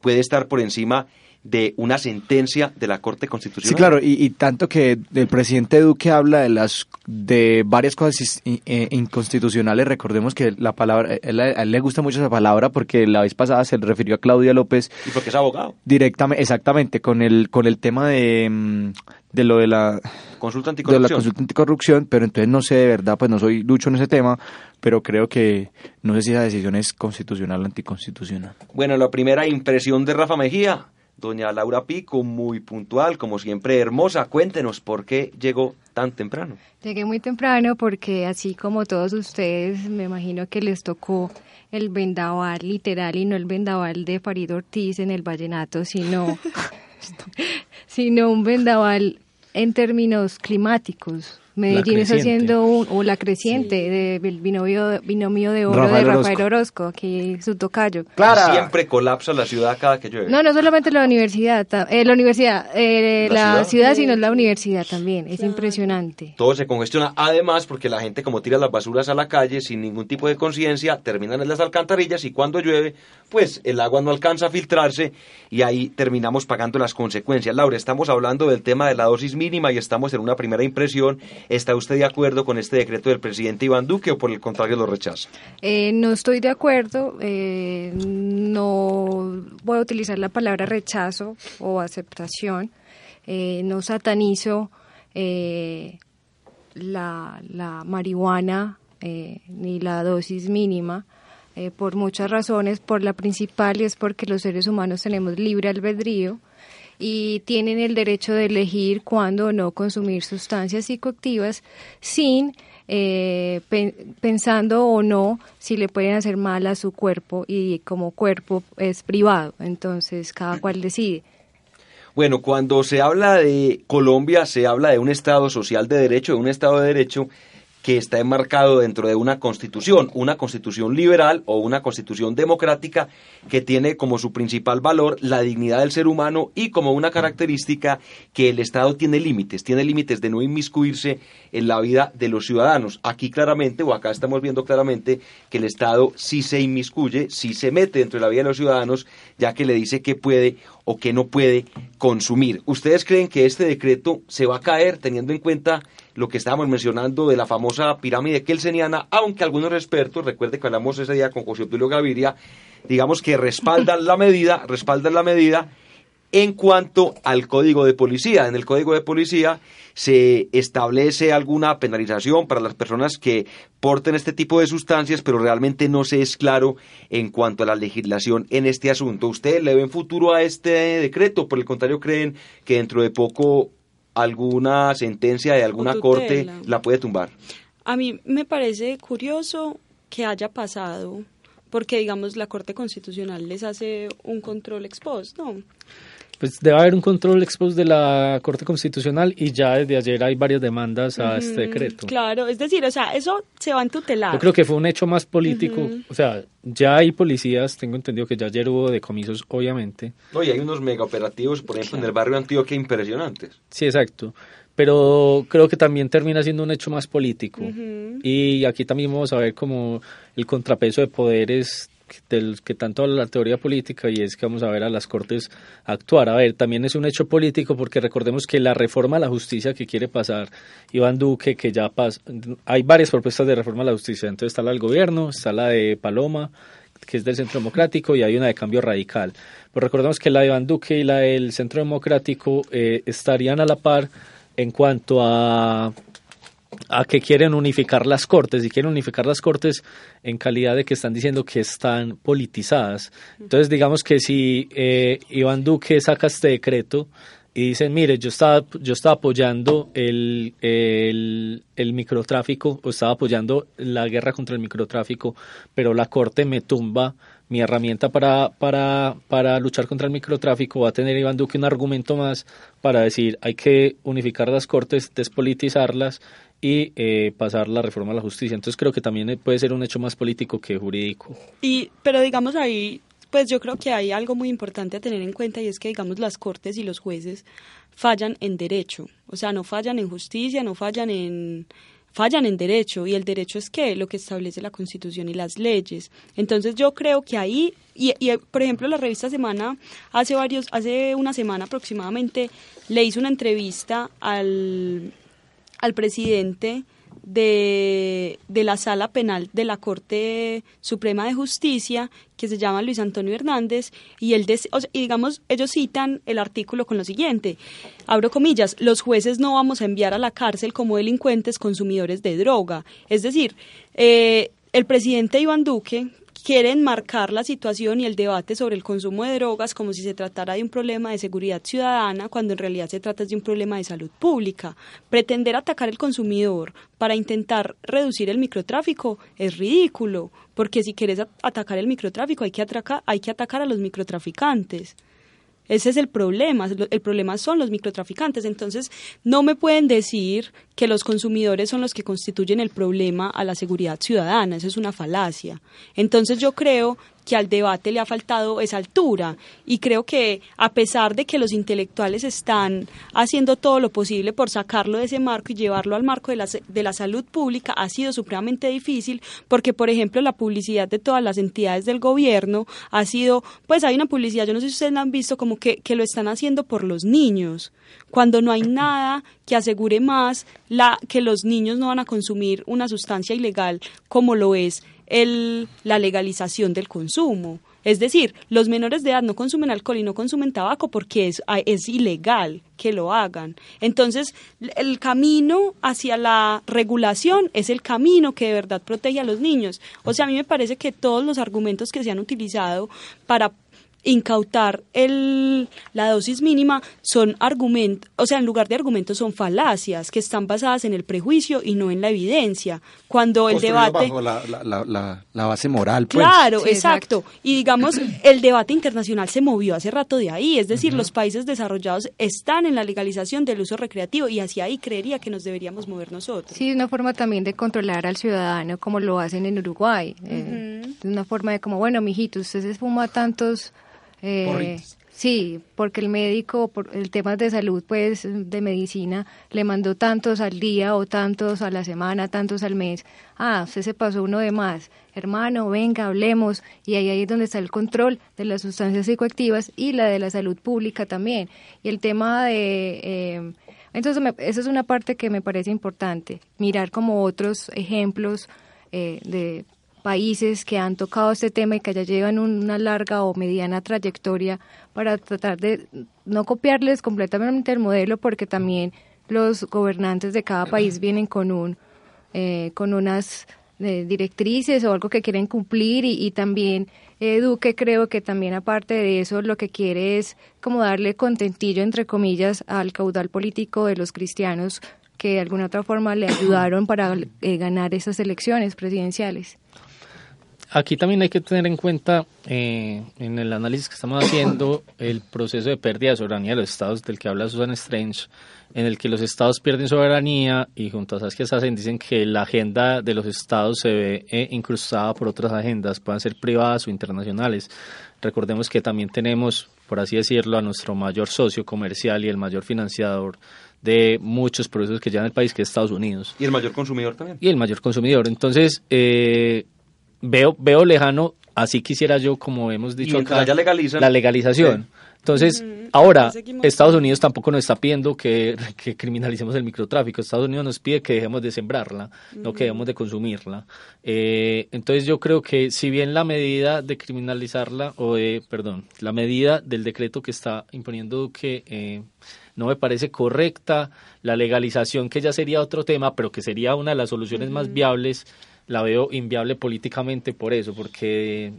puede estar por encima de una sentencia de la Corte Constitucional. Sí, claro, y, y tanto que el presidente Duque habla de las de varias cosas eh, inconstitucionales. Recordemos que la palabra, él- a él le gusta mucho esa palabra porque la vez pasada se refirió a Claudia López Y porque es abogado. directamente, exactamente, con el con el tema de, mm, de lo de la Consulta de la anticorrupción. consulta anticorrupción, pero entonces no sé de verdad, pues no soy lucho en ese tema, pero creo que no sé si esa decisión es constitucional o anticonstitucional. Bueno, la primera impresión de Rafa Mejía, doña Laura Pico, muy puntual, como siempre hermosa. Cuéntenos por qué llegó tan temprano. Llegué muy temprano porque así como todos ustedes, me imagino que les tocó el vendaval literal y no el vendaval de Farid Ortiz en el vallenato, sino, sino un vendaval en términos climáticos. Medellín está haciendo un, o la creciente del binomio, binomio de oro Rafael de. Rafael Orozco, aquí su tocayo. Siempre colapsa la ciudad cada que llueve. No, no solamente la universidad, eh, la universidad, eh, La la, ciudad. ciudad, sino la universidad también. Es impresionante. Todo se congestiona. Además, porque la gente como tira las basuras a la calle sin ningún tipo de conciencia, terminan en las alcantarillas y cuando llueve, pues el agua no alcanza a filtrarse y ahí terminamos pagando las consecuencias. Laura, estamos hablando del tema de la dosis mínima y estamos en una primera impresión. ¿Está usted de acuerdo con este decreto del presidente Iván Duque o por el contrario lo rechaza? Eh, no estoy de acuerdo, eh, no voy a utilizar la palabra rechazo o aceptación, eh, no satanizo eh, la, la marihuana eh, ni la dosis mínima. por muchas razones, por la principal es porque los seres humanos tenemos libre albedrío y tienen el derecho de elegir cuándo o no consumir sustancias psicoactivas sin eh, pen- pensando o no si le pueden hacer mal a su cuerpo y como cuerpo es privado, entonces cada cual decide. Bueno, cuando se habla de Colombia, se habla de un Estado social de derecho, de un Estado de derecho que está enmarcado dentro de una constitución, una constitución liberal o una constitución democrática que tiene como su principal valor la dignidad del ser humano y como una característica que el Estado tiene límites, tiene límites de no inmiscuirse en la vida de los ciudadanos. Aquí claramente, o acá estamos viendo claramente, que el Estado sí se inmiscuye, sí se mete dentro de la vida de los ciudadanos, ya que le dice qué puede o qué no puede consumir. ¿Ustedes creen que este decreto se va a caer teniendo en cuenta lo que estábamos mencionando de la famosa pirámide kelseniana, aunque algunos expertos, recuerde que hablamos ese día con José Obdulio Gaviria, digamos que respaldan la medida, respaldan la medida en cuanto al código de policía. En el código de policía se establece alguna penalización para las personas que porten este tipo de sustancias, pero realmente no se es claro en cuanto a la legislación en este asunto. ¿Ustedes le ven futuro a este decreto? Por el contrario, creen que dentro de poco alguna sentencia de alguna corte la puede tumbar. A mí me parece curioso que haya pasado, porque digamos la Corte Constitucional les hace un control ex post, ¿no? Pues debe haber un control ex post de la Corte Constitucional y ya desde ayer hay varias demandas a este decreto. Claro, es decir, o sea, eso se va a entutelar. Yo creo que fue un hecho más político. O sea, ya hay policías, tengo entendido que ya ayer hubo decomisos, obviamente. No, y hay unos mega operativos, por ejemplo, en el barrio Antioquia impresionantes. Sí, exacto. Pero creo que también termina siendo un hecho más político. Y aquí también vamos a ver como el contrapeso de poderes del que tanto habla la teoría política y es que vamos a ver a las cortes actuar. A ver, también es un hecho político porque recordemos que la reforma a la justicia que quiere pasar Iván Duque, que ya pasa, hay varias propuestas de reforma a la justicia. Entonces está la del gobierno, está la de Paloma, que es del Centro Democrático, y hay una de cambio radical. Pero recordemos que la de Iván Duque y la del Centro Democrático eh, estarían a la par en cuanto a a que quieren unificar las cortes y quieren unificar las cortes en calidad de que están diciendo que están politizadas. Entonces, digamos que si eh, Iván Duque saca este decreto y dicen, mire, yo estaba, yo estaba apoyando el, el, el microtráfico o estaba apoyando la guerra contra el microtráfico, pero la corte me tumba mi herramienta para, para, para luchar contra el microtráfico, va a tener Iván Duque un argumento más para decir hay que unificar las cortes, despolitizarlas y eh, pasar la reforma a la justicia. Entonces creo que también puede ser un hecho más político que jurídico. Y, pero digamos ahí, pues yo creo que hay algo muy importante a tener en cuenta y es que digamos las cortes y los jueces fallan en derecho, o sea, no fallan en justicia, no fallan en fallan en derecho y el derecho es que lo que establece la Constitución y las leyes. Entonces yo creo que ahí y, y, por ejemplo la revista Semana hace varios hace una semana aproximadamente le hizo una entrevista al al presidente de, de, la sala penal de la Corte Suprema de Justicia, que se llama Luis Antonio Hernández, y, él y digamos, ellos citan el artículo con lo siguiente, abro comillas, los jueces no vamos a enviar a la cárcel como delincuentes consumidores de droga. Es decir, eh, el presidente Iván Duque, quieren marcar la situación y el debate sobre el consumo de drogas como si se tratara de un problema de seguridad ciudadana, cuando en realidad se trata de un problema de salud pública. Pretender atacar al consumidor para intentar reducir el microtráfico es ridículo, porque si quieres atacar el microtráfico hay que, hay que atacar a los microtraficantes. Ese es el problema. El problema son los microtraficantes. Entonces, no me pueden decir que los consumidores son los que constituyen el problema a la seguridad ciudadana. Eso es una falacia. Entonces, yo creo que al debate le ha faltado esa altura. Y creo que a pesar de que los intelectuales están haciendo todo lo posible por sacarlo de ese marco y llevarlo al marco de la, de la salud pública, ha sido supremamente difícil porque, por ejemplo, la publicidad de todas las entidades del gobierno ha sido, pues hay una publicidad, yo no sé si ustedes la han visto, como que, que lo están haciendo por los niños, cuando no hay nada que asegure más la, que los niños no van a consumir una sustancia ilegal como lo es el, la legalización del consumo. Es decir, los menores de edad no consumen alcohol y no consumen tabaco porque es, es ilegal que lo hagan. Entonces, el camino hacia la regulación es el camino que de verdad protege a los niños. O sea, a mí me parece que todos los argumentos que se han utilizado para incautar el, la dosis mínima son argumentos, o sea, en lugar de argumentos son falacias que están basadas en el prejuicio y no en la evidencia. Cuando el debate... Bajo la, la, la, base moral. Pues. Claro, exacto. Y digamos, el debate internacional se movió hace rato de ahí, es decir, los países desarrollados están en la legalización del uso recreativo y hacia ahí creería que nos deberíamos mover nosotros. Sí, es una forma también de controlar al ciudadano como lo hacen en Uruguay. Eh, es una forma de como, bueno, mijito, usted se fuma tantos eh, sí, porque el médico, por el tema de salud, pues de medicina, le mandó tantos al día o tantos a la semana, tantos al mes. Ah, usted se pasó uno de más. Hermano, venga, hablemos. Y ahí, ahí es donde está el control de las sustancias psicoactivas y la de la salud pública también. Y el tema de... Eh, entonces, esa es una parte que me parece importante, mirar como otros ejemplos eh, de países que han tocado este tema y que ya llevan una larga o mediana trayectoria para tratar de no copiarles completamente el modelo porque también los gobernantes de cada país vienen con un eh, con unas eh, directrices o algo que quieren cumplir y, también eh, Duque creo que también aparte de eso lo que quiere es como darle contentillo entre comillas al caudal político de los cristianos que de alguna otra forma le ayudaron para ganar esas elecciones presidenciales. Aquí también hay que tener en cuenta, eh, en el análisis que estamos haciendo, el proceso de pérdida de soberanía de los estados del que habla Susan Strange, en el que los estados pierden soberanía y junto a Saskia Sassen dicen que la agenda de los estados se ve eh, incrustada por otras agendas, puedan ser privadas o internacionales. Recordemos que también tenemos, por así decirlo, a nuestro mayor socio comercial y el mayor financiador de muchos procesos que llevan el país, que es Estados Unidos. Y el mayor consumidor también. Y el mayor consumidor. Entonces, eh, veo, veo lejano, así quisiera yo, como hemos dicho acá, la legalización. Entonces, ahora, Estados Unidos tampoco nos está pidiendo que, criminalicemos el microtráfico. Estados Unidos nos pide que dejemos de sembrarla, no que dejemos de consumirla. Eh, entonces, yo creo que si bien la medida de criminalizarla, o de, perdón, la medida del decreto que está imponiendo Duque eh, no me parece correcta, la legalización, que ya sería otro tema, pero que sería una de las soluciones más viables, la veo inviable políticamente por eso, porque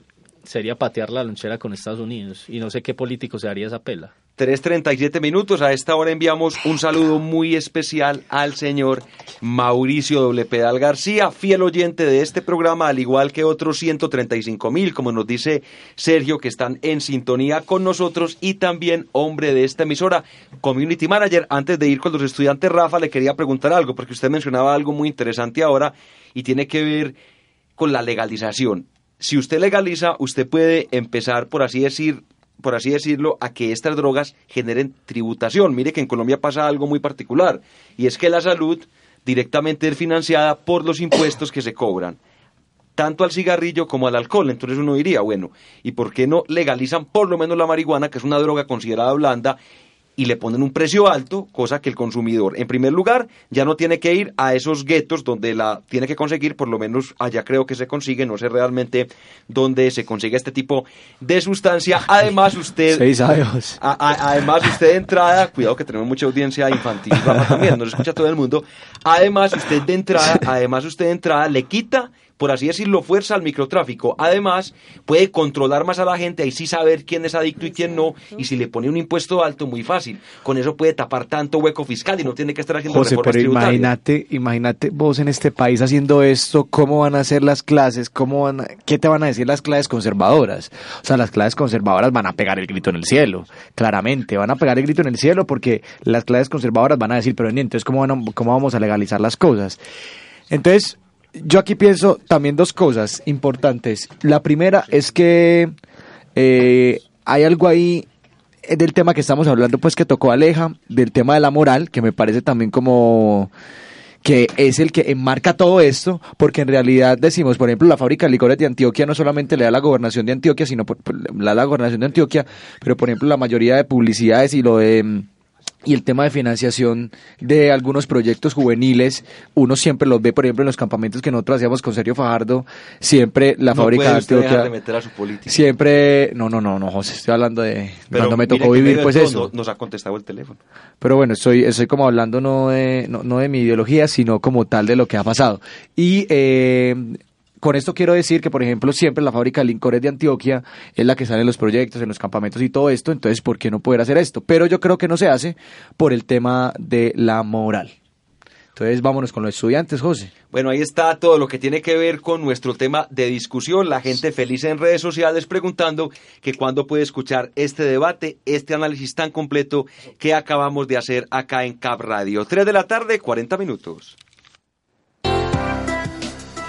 sería patear la lonchera con Estados Unidos y no sé qué político se haría esa pela. 3.37 minutos. A esta hora enviamos un saludo muy especial al señor Mauricio Doble Pedal García, fiel oyente de este programa, al igual que otros 135 mil, como nos dice Sergio, que están en sintonía con nosotros y también hombre de esta emisora, Community Manager. Antes de ir con los estudiantes, Rafa, le quería preguntar algo, porque usted mencionaba algo muy interesante ahora y tiene que ver con la legalización. Si usted legaliza, usted puede empezar, por así decir, por así decirlo, a que estas drogas generen tributación. Mire que en Colombia pasa algo muy particular, y es que la salud directamente es financiada por los impuestos que se cobran, tanto al cigarrillo como al alcohol. Entonces uno diría, bueno, ¿y por qué no legalizan por lo menos la marihuana, que es una droga considerada blanda, y le ponen un precio alto, cosa que el consumidor, en primer lugar, ya no tiene que ir a esos guetos donde la tiene que conseguir, por lo menos allá creo que se consigue, no sé realmente dónde se consigue este tipo de sustancia. Además, usted. Seis años. además, usted de entrada, cuidado que tenemos mucha audiencia infantil, también, nos escucha todo el mundo. Además, usted de entrada, además, usted de entrada le quita por así decirlo, fuerza al microtráfico. Además, puede controlar más a la gente, ahí sí saber quién es adicto y quién no, y si le pone un impuesto alto, muy fácil. Con eso puede tapar tanto hueco fiscal y no tiene que estar haciendo José, pero imagínate, imagínate vos en este país haciendo esto, cómo van a ser las clases, cómo van qué te van a decir las clases conservadoras. O sea, las clases conservadoras van a pegar el grito en el cielo, claramente, van a pegar el grito en el cielo porque las clases conservadoras van a decir, pero entonces, ¿cómo, cómo vamos a legalizar las cosas? Entonces, yo aquí pienso también dos cosas importantes. La primera es que eh, hay algo ahí del tema que estamos hablando, pues que tocó Aleja, del tema de la moral, que me parece también como que es el que enmarca todo esto, porque en realidad decimos, por ejemplo, la fábrica de licores de Antioquia no solamente le da la gobernación de Antioquia, sino le da la gobernación de Antioquia, pero por ejemplo la mayoría de publicidades y lo de y el tema de financiación de algunos proyectos juveniles, uno siempre los ve, por ejemplo, en los campamentos que nosotros hacíamos con Sergio Fajardo, siempre la fábrica de Antioquia. De meter a su política. Siempre, no, no, no, no, José, estoy hablando de cuando me tocó vivir, pues eso. nos ha contestado el teléfono. Pero bueno, estoy, estoy como hablando no de, no, no de mi ideología, sino como tal de lo que ha pasado. Y eh, con esto quiero decir que, por ejemplo, siempre la fábrica de licores de Antioquia es la que sale en los proyectos, en los campamentos y todo esto, entonces, ¿por qué no poder hacer esto? Pero yo creo que no se hace por el tema de la moral. Entonces, vámonos con los estudiantes, José. Bueno, ahí está todo lo que tiene que ver con nuestro tema de discusión. La gente feliz en redes sociales preguntando que cuándo puede escuchar este debate, este análisis tan completo que acabamos de hacer acá en Cap Radio. Tres de la tarde, 40 minutos.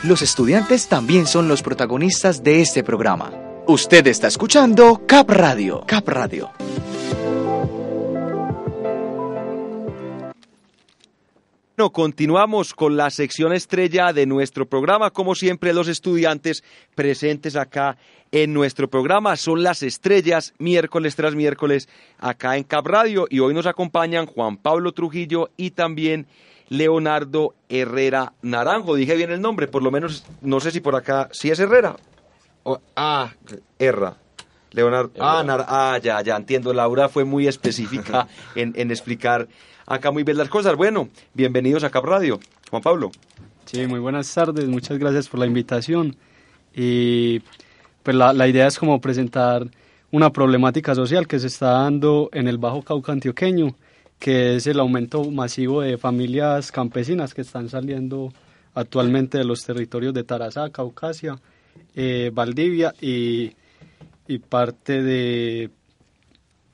Los estudiantes también son los protagonistas de este programa. Usted está escuchando Cap Radio. Cap Radio. Bueno, continuamos con la sección estrella de nuestro programa. Como siempre, los estudiantes presentes acá en nuestro programa son las estrellas miércoles tras miércoles acá en Cap Radio. Y hoy nos acompañan Juan Pablo Trujillo y también Leonardo Herrera Naranjo. Dije bien el nombre, por lo menos no sé si por acá, si es Herrera. ah, Herra. Leonardo. Ah, ah, ya, ya entiendo. Laura fue muy específica en, en, explicar acá muy bien las cosas. Bueno, bienvenidos a Cap Radio. Juan Pablo. Sí, muy buenas tardes. Muchas gracias por la invitación. Y pues la, la idea es como presentar una problemática social que se está dando en el Bajo Cauca antioqueño que es el aumento masivo de familias campesinas que están saliendo actualmente de los territorios de Tarazá, Caucasia, eh, Valdivia y, y, parte de,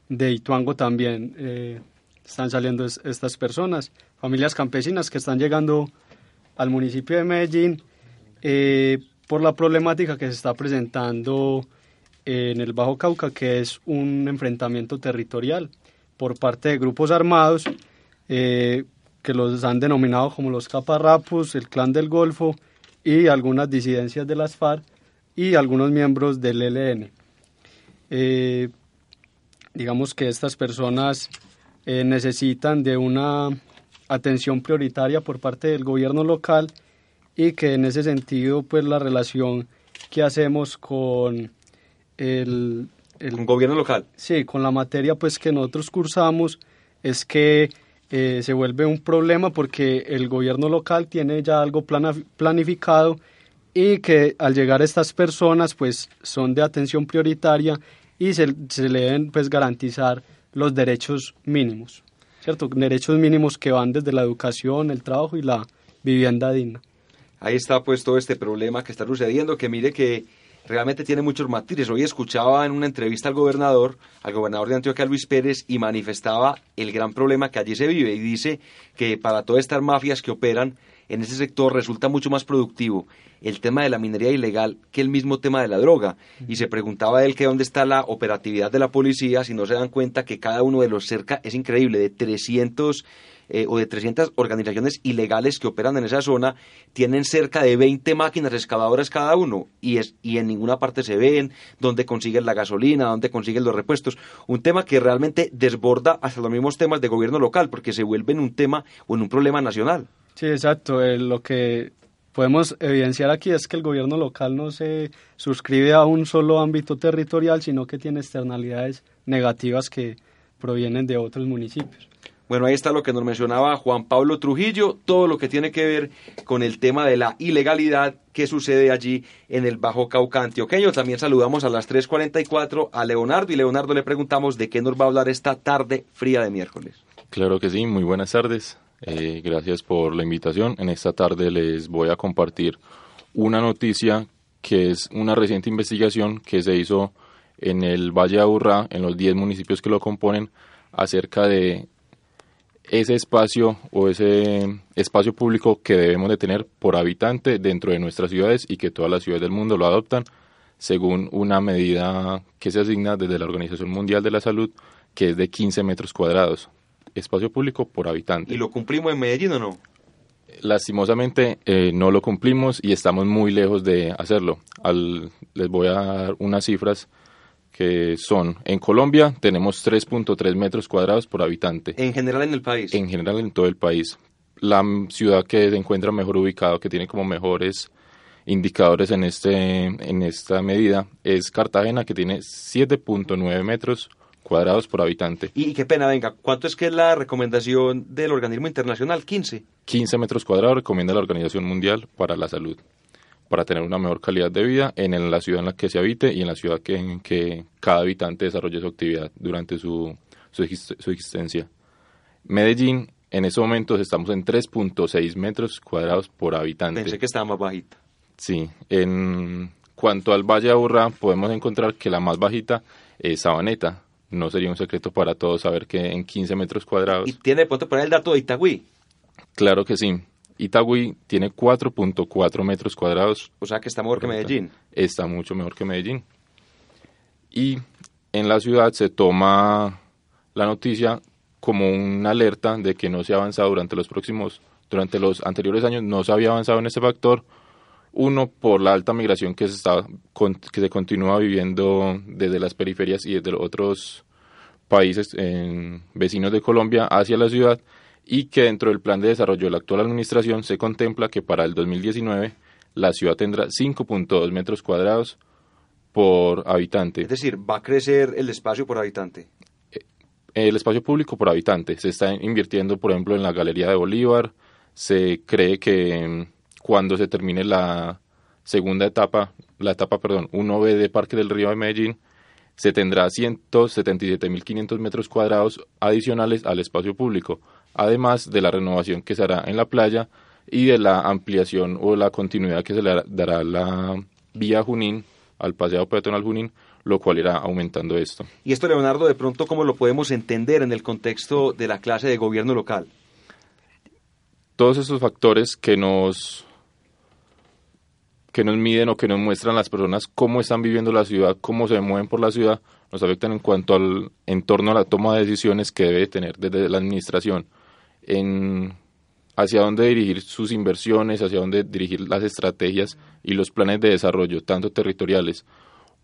de Ituango también. Eh, están saliendo estas personas, familias campesinas que están llegando al municipio de Medellín eh, por la problemática que se está presentando en el Bajo Cauca, que es un enfrentamiento territorial por parte de grupos armados eh, que los han denominado como los caparrapos, el clan del Golfo y algunas disidencias de las FARC y algunos miembros del ELN. Eh, digamos que estas personas eh, necesitan de una atención prioritaria por parte del gobierno local y que en ese sentido pues la relación que hacemos con el el gobierno local. Sí, con la materia pues que nosotros cursamos es que eh, se vuelve un problema porque el gobierno local tiene ya algo planificado y que al llegar estas personas pues son de atención prioritaria y se, se le deben pues garantizar los derechos mínimos, ¿cierto? Derechos mínimos que van desde la educación, el trabajo y la vivienda digna. Ahí está pues todo este problema que está sucediendo, que mire que realmente tiene muchos matices. Hoy escuchaba en una entrevista al gobernador, al gobernador de Antioquia, Luis Pérez, y manifestaba el gran problema que allí se vive y dice que para todas estas mafias que operan en ese sector resulta mucho más productivo el tema de la minería ilegal que el mismo tema de la droga. Y se preguntaba él que dónde está la operatividad de la policía si no se dan cuenta que cada uno de los cerca es increíble, de 300 eh, o de 300 organizaciones ilegales que operan en esa zona, tienen cerca de 20 máquinas excavadoras cada uno y, es, y en ninguna parte se ven dónde consiguen la gasolina, dónde consiguen los repuestos. Un tema que realmente desborda hasta los mismos temas de gobierno local porque se vuelve en un tema o en un problema nacional. Sí, exacto. Eh, lo que podemos evidenciar aquí es que el gobierno local no se suscribe a un solo ámbito territorial, sino que tiene externalidades negativas que provienen de otros municipios. Bueno, ahí está lo que nos mencionaba Juan Pablo Trujillo, todo lo que tiene que ver con el tema de la ilegalidad que sucede allí en el Bajo Cauca antioqueño. También saludamos a las 3.44 a Leonardo y Leonardo le preguntamos de qué nos va a hablar esta tarde fría de miércoles. Claro que sí, muy buenas tardes. Eh, gracias por la invitación. En esta tarde les voy a compartir una noticia que es una reciente investigación que se hizo en el Valle de Aburrá, en los 10 municipios que lo componen, acerca de ese espacio o ese espacio público que debemos de tener por habitante dentro de nuestras ciudades y que todas las ciudades del mundo lo adoptan según una medida que se asigna desde la Organización Mundial de la Salud que es de 15 metros cuadrados espacio público por habitante. ¿Y lo cumplimos en Medellín o no? Lastimosamente eh, no lo cumplimos y estamos muy lejos de hacerlo. Al, les voy a dar unas cifras que son, en Colombia tenemos 3.3 metros cuadrados por habitante. ¿En general en el país? En general en todo el país. La ciudad que se encuentra mejor ubicado, que tiene como mejores indicadores en, este, en esta medida, es Cartagena, que tiene 7.9 metros cuadrados por habitante. Y qué pena, venga, ¿cuánto es que es la recomendación del organismo internacional? 15. 15 metros cuadrados recomienda la Organización Mundial para la Salud para tener una mejor calidad de vida en, la ciudad en la que se habite y en la ciudad que, en que cada habitante desarrolle su actividad durante su, su, existencia. Medellín, en estos momentos estamos en 3.6 metros cuadrados por habitante. Pensé que estaba más bajita. Sí, en cuanto al Valle de Aburrá, podemos encontrar que la más bajita es Sabaneta. No sería un secreto para todos saber que en 15 metros cuadrados... ¿Y tiene de pronto poner el dato de Itagüí? Claro que sí. Itagüí tiene 4.4 metros cuadrados. O sea que está mejor que Medellín. Está mucho mejor que Medellín. Y en la ciudad se toma la noticia como una alerta de que no se ha avanzado durante los próximos, durante los anteriores años no se había avanzado en este factor. Uno, por la alta migración que se, está, que se continúa viviendo desde las periferias y desde otros países vecinos de Colombia hacia la ciudad y que dentro del plan de desarrollo de la actual administración se contempla que para el 2019 la ciudad tendrá 5.2 metros cuadrados por habitante. Es decir, va a crecer el espacio por habitante. Eh, el espacio público por habitante. Se está invirtiendo, por ejemplo, en la Galería de Bolívar. Se cree que mm, cuando se termine la segunda etapa, la etapa, perdón, 1B de Parque del Río de Medellín, se tendrá 177.500 metros cuadrados adicionales al espacio público además de la renovación que se hará en la playa y de la ampliación o la continuidad que se le dará la vía Junín al paseo peatonal Junín, lo cual irá aumentando esto. Y esto, Leonardo, de pronto, ¿cómo lo podemos entender en el contexto de la clase de gobierno local? Todos esos factores que nos que nos miden o que nos muestran las personas cómo están viviendo la ciudad, cómo se mueven por la ciudad, nos afectan en cuanto al entorno a la toma de decisiones que debe tener desde la administración en hacia dónde dirigir sus inversiones, hacia dónde dirigir las estrategias y los planes de desarrollo, tanto territoriales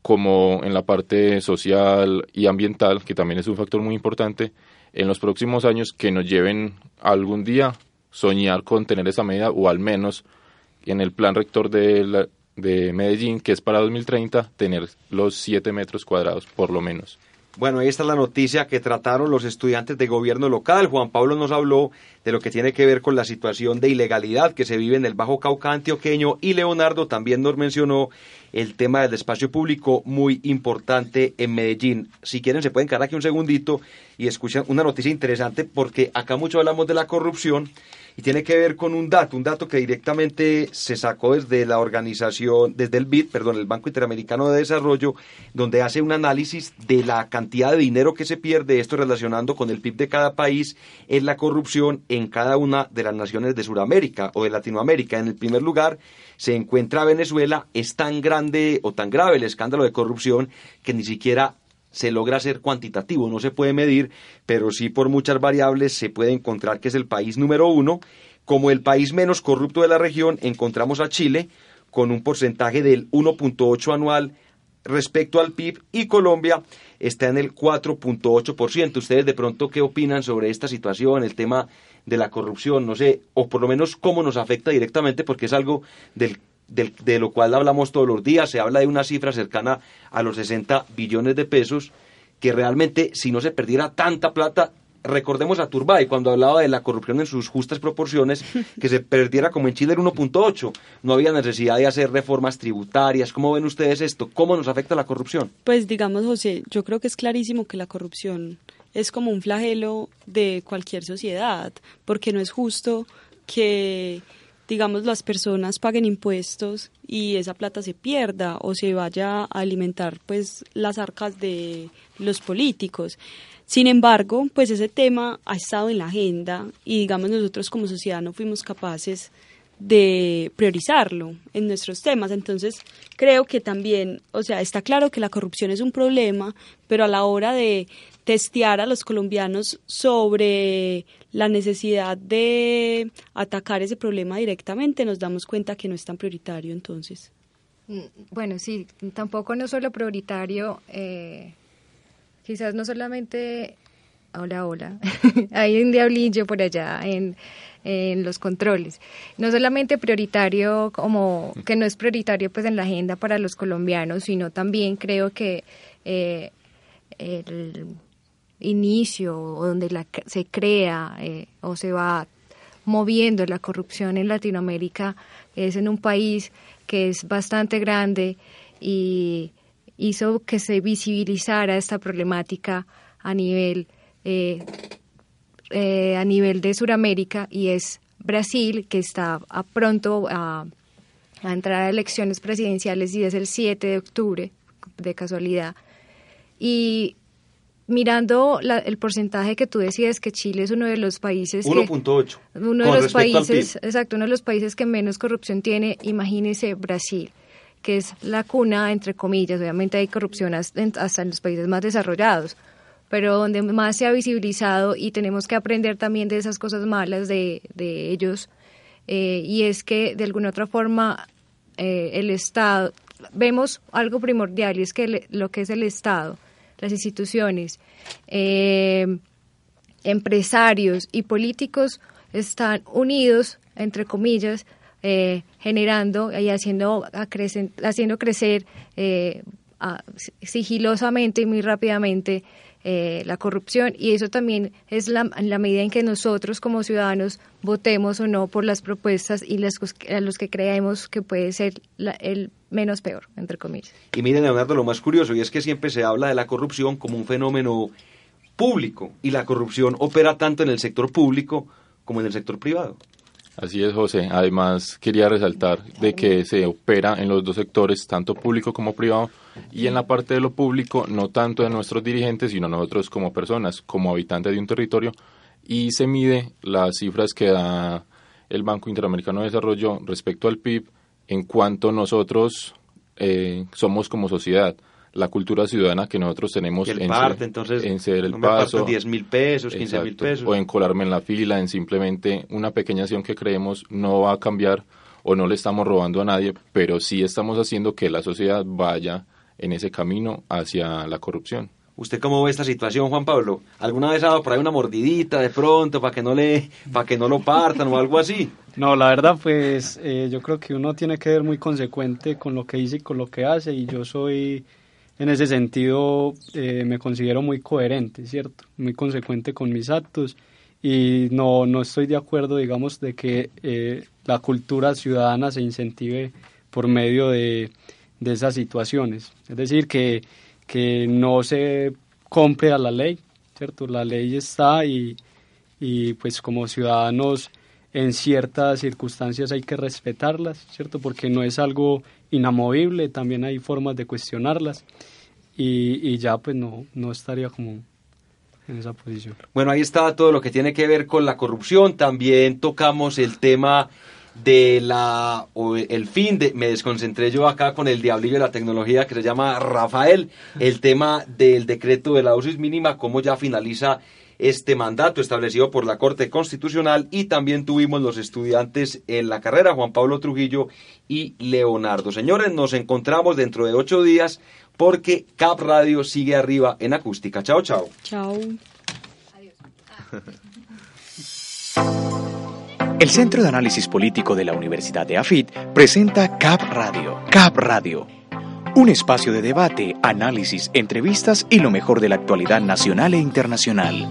como en la parte social y ambiental, que también es un factor muy importante, en los próximos años que nos lleven algún día soñar con tener esa medida o al menos en el plan rector de, de Medellín, que es para 2030, tener los 7 metros cuadrados por lo menos. Bueno, ahí está la noticia que trataron los estudiantes de gobierno local. Juan Pablo nos habló de lo que tiene que ver con la situación de ilegalidad que se vive en el Bajo Cauca antioqueño y Leonardo también nos mencionó el tema del espacio público muy importante en Medellín. Si quieren se pueden quedar aquí un segundito y escuchan una noticia interesante porque acá mucho hablamos de la corrupción y tiene que ver con un dato, un dato que directamente se sacó desde la organización, desde el BID, perdón, el Banco Interamericano de Desarrollo, donde hace un análisis de la cantidad de dinero que se pierde, esto relacionando con el PIB de cada país, en la corrupción en cada una de las naciones de Sudamérica o de Latinoamérica. En el primer lugar se encuentra Venezuela, es tan grande o tan grave el escándalo de corrupción que ni siquiera se logra ser cuantitativo, no se puede medir, pero sí por muchas variables se puede encontrar que es el país número uno. Como el país menos corrupto de la región, encontramos a Chile con un porcentaje del 1.8 anual respecto al PIB y Colombia está en el 4.8%. Ustedes de pronto, ¿qué opinan sobre esta situación, el tema de la corrupción? No sé, o por lo menos cómo nos afecta directamente, porque es algo del de lo cual hablamos todos los días, se habla de una cifra cercana a los 60 billones de pesos, que realmente si no se perdiera tanta plata, recordemos a Turbay cuando hablaba de la corrupción en sus justas proporciones, que se perdiera como en Chile el 1.8, no había necesidad de hacer reformas tributarias. ¿Cómo ven ustedes esto? ¿Cómo nos afecta la corrupción? Pues digamos, José, yo creo que es clarísimo que la corrupción es como un flagelo de cualquier sociedad, porque no es justo que digamos, las personas paguen impuestos y esa plata se pierda o se vaya a alimentar pues las arcas de los políticos. Sin embargo, pues ese tema ha estado en la agenda y digamos nosotros como sociedad no fuimos capaces priorizarlo en nuestros temas. Entonces, creo que también, o sea, está claro que la corrupción es un problema, pero a la hora de testear a los colombianos sobre la necesidad de atacar ese problema directamente, nos damos cuenta que no es tan prioritario entonces. Mm, bueno, sí, tampoco no solo prioritario, eh, quizás no solamente, hola, hola, hay un diablillo por allá en, en los controles. No solamente prioritario como que no es prioritario pues en la agenda para los colombianos, sino también creo que eh, el inicio o donde se crea eh, o se va moviendo la corrupción en Latinoamérica es en un país que es bastante grande y hizo que se visibilizara esta problemática a nivel eh, eh, a nivel de Sudamérica y es Brasil que está a pronto a, a entrar a elecciones presidenciales y es el 7 de octubre de casualidad. Y mirando el porcentaje que tú decías que Chile es uno de los países 1.8 uno de los países exacto uno de los países que menos corrupción tiene imagínese Brasil que es la cuna entre comillas obviamente hay corrupción hasta en los países más desarrollados pero donde más se ha visibilizado y tenemos que aprender también de esas cosas malas de, de ellos eh, y es que de alguna otra forma eh, el Estado vemos algo primordial y es que lo que es el Estado las instituciones, eh, empresarios y políticos están unidos, entre comillas, generando y haciendo, haciendo crecer sigilosamente y muy rápidamente la corrupción y eso también es la, la medida en que nosotros como ciudadanos votemos o no por las propuestas y las, a los que creemos que puede ser el menos peor, entre comillas. Y miren, Leonardo, lo más curioso, y es que siempre se habla de la corrupción como un fenómeno público, y la corrupción opera tanto en el sector público como en el sector privado. Así es, José. Además, quería resaltar de que se opera en los dos sectores, tanto público como privado, y en la parte de lo público, no tanto de nuestros dirigentes, sino nosotros como personas, como habitantes de un territorio, y se mide las cifras que da el Banco Interamericano de Desarrollo respecto al PIB en cuanto nosotros eh, somos como sociedad. La cultura ciudadana que nosotros tenemos el en, parte, entonces, en ser el paso. 10 mil pesos, 15 mil pesos. O en colarme en la fila, en simplemente una pequeña acción que creemos no va a cambiar o no le estamos robando a nadie, pero sí estamos haciendo que la sociedad vaya en ese camino hacia la corrupción. ¿Usted cómo ve esta situación, Juan Pablo? ¿Alguna vez ha dado por ahí una mordidita de pronto para que no le, para que no lo partan o algo así? No, la verdad, pues eh, yo creo que uno tiene que ser muy consecuente con lo que dice y con lo que hace, y yo soy, en ese sentido, eh, me considero muy coherente, ¿cierto? Muy consecuente con mis actos, y no, no estoy de acuerdo, digamos, de que eh, la cultura ciudadana se incentive por medio de de esas situaciones. Es decir, que, que no se compre a la ley, ¿cierto? La ley está y, y pues como ciudadanos en ciertas circunstancias hay que respetarlas, ¿cierto? Porque no es algo inamovible, también hay formas de cuestionarlas y, y ya pues no, no estaría como en esa posición. Bueno, ahí está todo lo que tiene que ver con la corrupción. También tocamos el tema de la o el fin de me desconcentré yo acá con el diablillo de la tecnología que se llama Rafael, el tema del decreto de la dosis mínima, cómo ya finaliza este mandato establecido por la Corte Constitucional y también tuvimos los estudiantes en la carrera, Juan Pablo Trujillo y Leonardo. Señores, nos encontramos dentro de ocho días porque Cap Radio sigue arriba en acústica. Chao, chao. Chao. El Centro de Análisis Político de la Universidad de AFIT presenta CAP Radio. CAP Radio. Un espacio de debate, análisis, entrevistas y lo mejor de la actualidad nacional e internacional.